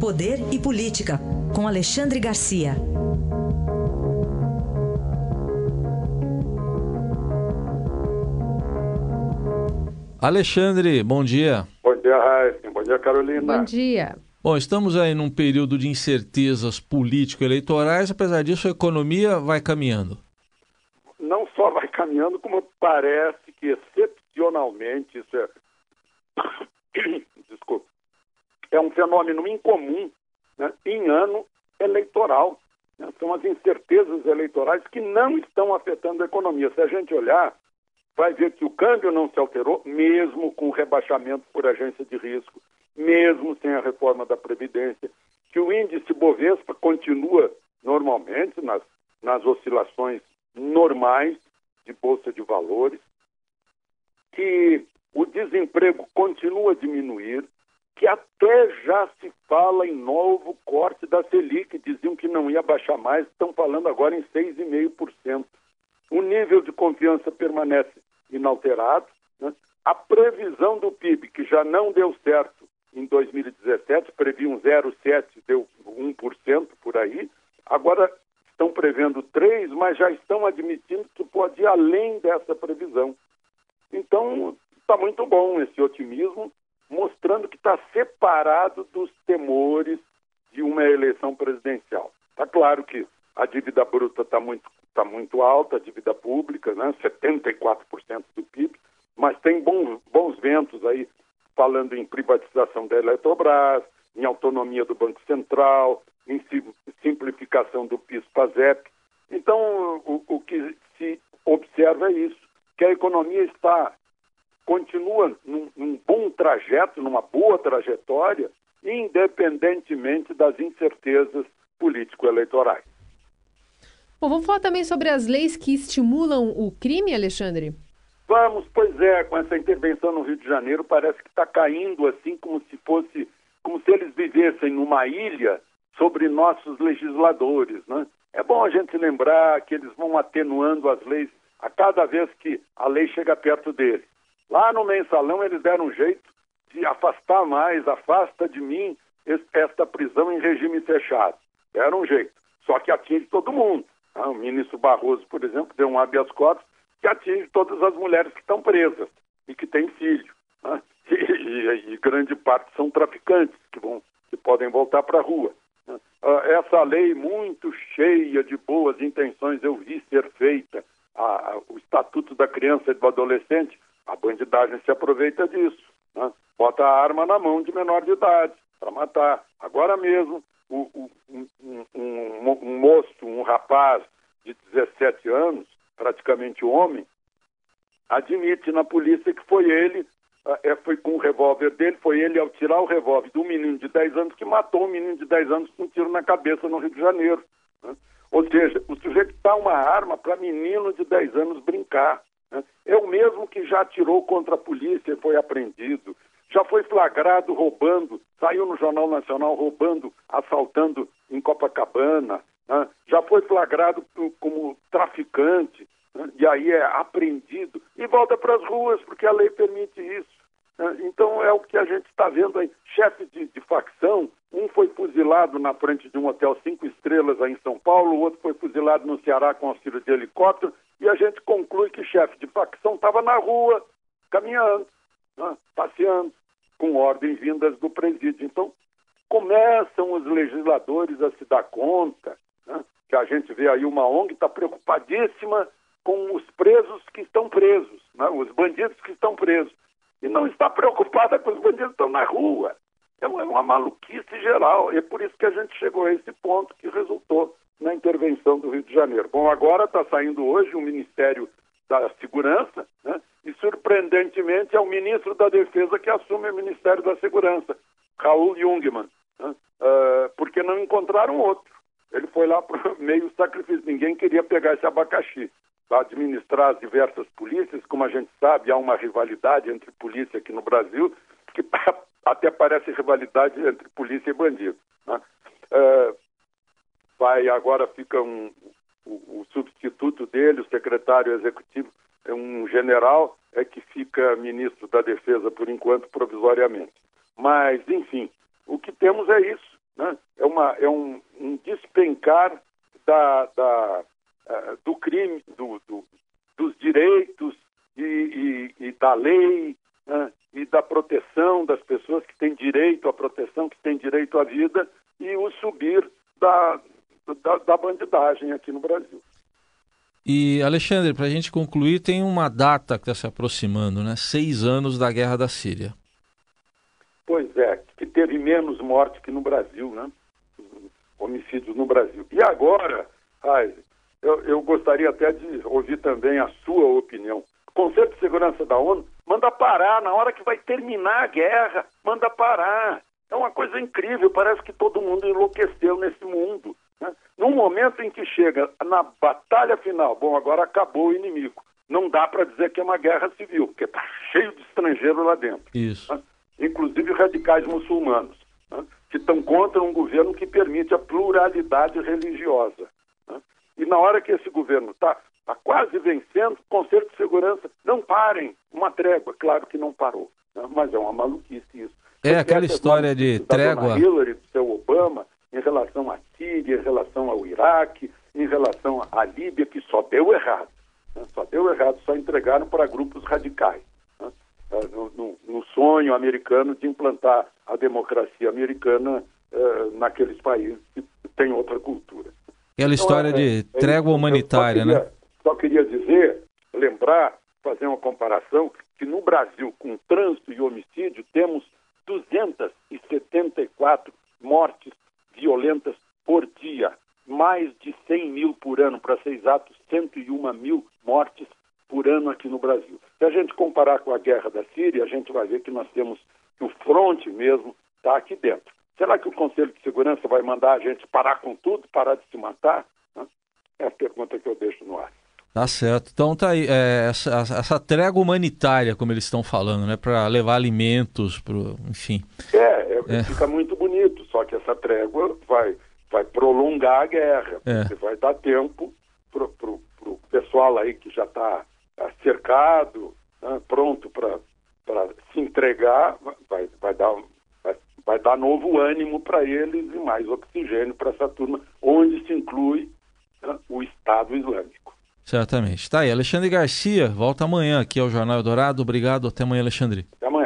Poder e Política, com Alexandre Garcia. Alexandre, bom dia. Bom dia, Raíssa. Bom dia, Carolina. Bom dia. Bom, estamos aí num período de incertezas político-eleitorais, apesar disso a economia vai caminhando. Não só vai caminhando, como parece que excepcionalmente, isso é... É um fenômeno incomum né, em ano eleitoral. Né? São as incertezas eleitorais que não estão afetando a economia. Se a gente olhar, vai ver que o câmbio não se alterou, mesmo com o rebaixamento por agência de risco, mesmo sem a reforma da Previdência, que o índice Bovespa continua normalmente nas, nas oscilações normais de Bolsa de Valores, que o desemprego continua a diminuir, que até já se fala em novo corte da Selic, diziam que não ia baixar mais, estão falando agora em 6,5%. O nível de confiança permanece inalterado. Né? A previsão do PIB, que já não deu certo em 2017, previa um 0,7%, deu 1% por aí, agora estão prevendo 3%, mas já estão admitindo que pode ir além dessa previsão. Então, está muito bom esse otimismo, mostrando que está separado dos temores de uma eleição presidencial. Está claro que a dívida bruta está muito está muito alta, a dívida pública, né, 74% do PIB, mas tem bons, bons ventos aí, falando em privatização da Eletrobras, em autonomia do Banco Central, em simplificação do PIS-PASEP. Então, o, o que se observa é isso, que a economia está continua num, num bom trajeto, numa boa trajetória, independentemente das incertezas político-eleitorais. Bom, vamos falar também sobre as leis que estimulam o crime, Alexandre? Vamos, pois é, com essa intervenção no Rio de Janeiro, parece que está caindo assim como se fosse, como se eles vivessem numa ilha sobre nossos legisladores, né? É bom a gente lembrar que eles vão atenuando as leis a cada vez que a lei chega perto deles. Lá no mensalão eles deram um jeito de afastar mais, afasta de mim esta prisão em regime fechado. Deram um jeito. Só que atinge todo mundo. Ah, o ministro Barroso, por exemplo, deu um habeas corpus que atinge todas as mulheres que estão presas e que têm filho. Né? E, e, e, grande parte são traficantes que, vão, que podem voltar para a rua. Né? Ah, essa lei muito cheia de boas intenções eu vi ser feita. A, a, o Estatuto da Criança e do Adolescente, a bandidagem se aproveita disso. Né? Bota a arma na mão de menor de idade para matar. Agora mesmo, o, o, um, um, um, moço, um rapaz de 17 anos, praticamente homem, admite na polícia que foi ele, é, foi com o revólver dele, foi ele ao tirar o revólver do menino de 10 anos que matou um menino de 10 anos com um tiro na cabeça no Rio de Janeiro. Né? Ou seja, o sujeito dá uma arma para menino de 10 anos brincar. Né? É o mesmo que já atirou contra a polícia e foi apreendido já foi flagrado roubando, saiu no Jornal Nacional roubando, assaltando em Copacabana, né? já foi flagrado como traficante, né? e aí é apreendido e volta para as ruas, porque a lei permite isso. Né? Então é o que a gente está vendo aí. Chefe de, de, facção, um foi fuzilado na frente de um hotel cinco estrelas aí em São Paulo, o outro foi fuzilado no Ceará com auxílio de helicóptero, a gente conclui que chefe de facção estava na rua, caminhando, né? passeando com ordens vindas do presídio. Então, começam os legisladores a se dar conta né, que a gente vê aí uma ONG está preocupadíssima com os presos que estão presos, né, os bandidos que estão presos. E não está preocupada com os bandidos que estão na rua. Uma, é uma maluquice geral. E é por isso que a gente chegou a esse ponto que resultou na intervenção do Rio de Janeiro. Bom, agora está saindo hoje o Ministério da Segurança, né? e surpreendentemente é o ministro da Defesa que assume o Ministério da Segurança, Raul Jungmann, né? uh, porque não encontraram outro. Ele foi lá para meio sacrifício, ninguém queria pegar esse abacaxi. Para administrar as diversas polícias, como a gente sabe, há uma rivalidade entre polícia aqui no Brasil, que até parece rivalidade entre polícia e bandido. Né? Uh, vai, agora fica um, o, o substituto dele, o secretário executivo, é um general, é que fica ministro da Defesa por enquanto, provisoriamente. Mas, enfim, o que temos é isso. né? é, uma, é um, um despencar da, da, uh, do crime, do, do, dos direitos e, e, e da lei né? e da proteção das pessoas que têm direito à proteção, que têm direito à vida e o subir da, da, da bandidagem aqui no Brasil. E, Alexandre, para a gente concluir, tem uma data que está se aproximando, né? Seis anos da guerra da Síria. Pois é, que teve menos morte que no Brasil, né? Homicídios no Brasil. E agora, ai, eu, eu gostaria até de ouvir também a sua opinião. O Conselho de Segurança da ONU manda parar na hora que vai terminar a guerra, manda parar. É uma coisa incrível, parece que todo mundo enlouqueceu nesse mundo. Né? No momento em que chega na batalha final, bom, agora acabou o inimigo. Não dá para dizer que é uma guerra civil, porque está cheio de estrangeiros lá dentro. Isso. Né? Inclusive radicais muçulmanos, né? que estão contra um governo que permite a pluralidade religiosa. Né? E na hora que esse governo está tá quase vencendo, o Conselho de Segurança, não parem, uma trégua. Claro que não parou, né? mas é uma maluquice isso. É aquela história de trégua. Hillary, do seu Obama, em relação à Síria, em relação ao Iraque, em relação à Líbia, que só deu errado. Né? Só deu errado, só entregaram para grupos radicais. Né? Ah, no, no, no, sonho americano de implantar a democracia americana uh, naqueles países que têm outra cultura. Aquela história então, é, de é, trégua humanitária, só queria, né? Só queria dizer, lembrar, fazer uma comparação, que no Brasil, com trânsito e homicídio, temos 274 mortes violentas por dia, mais de 100 mil por ano, para ser exato, 101 mil mortes por ano aqui no Brasil. Se a gente comparar com a guerra da Síria, a gente vai ver que nós temos que o fronte mesmo está aqui dentro. Será que o Conselho de Segurança vai mandar a gente parar com tudo, parar de se matar? É a pergunta que eu deixo no ar. Tá certo. Então tá aí, é, essa, essa trégua humanitária, como eles estão falando, né? Para levar alimentos, pro, enfim. É, é, é, fica muito bonito, só que essa trégua vai, vai prolongar a guerra, é. porque vai dar tempo pro, pro pessoal aí que já está tá cercado, né, pronto para se entregar, vai, vai, dar, vai, vai dar novo ânimo para eles e mais oxigênio para essa turma, onde se inclui né, o Estado Islâmico. Certamente. Tá aí, Alexandre Garcia, volta amanhã aqui ao Jornal Eldorado. Obrigado, até amanhã, Alexandre. Até amanhã.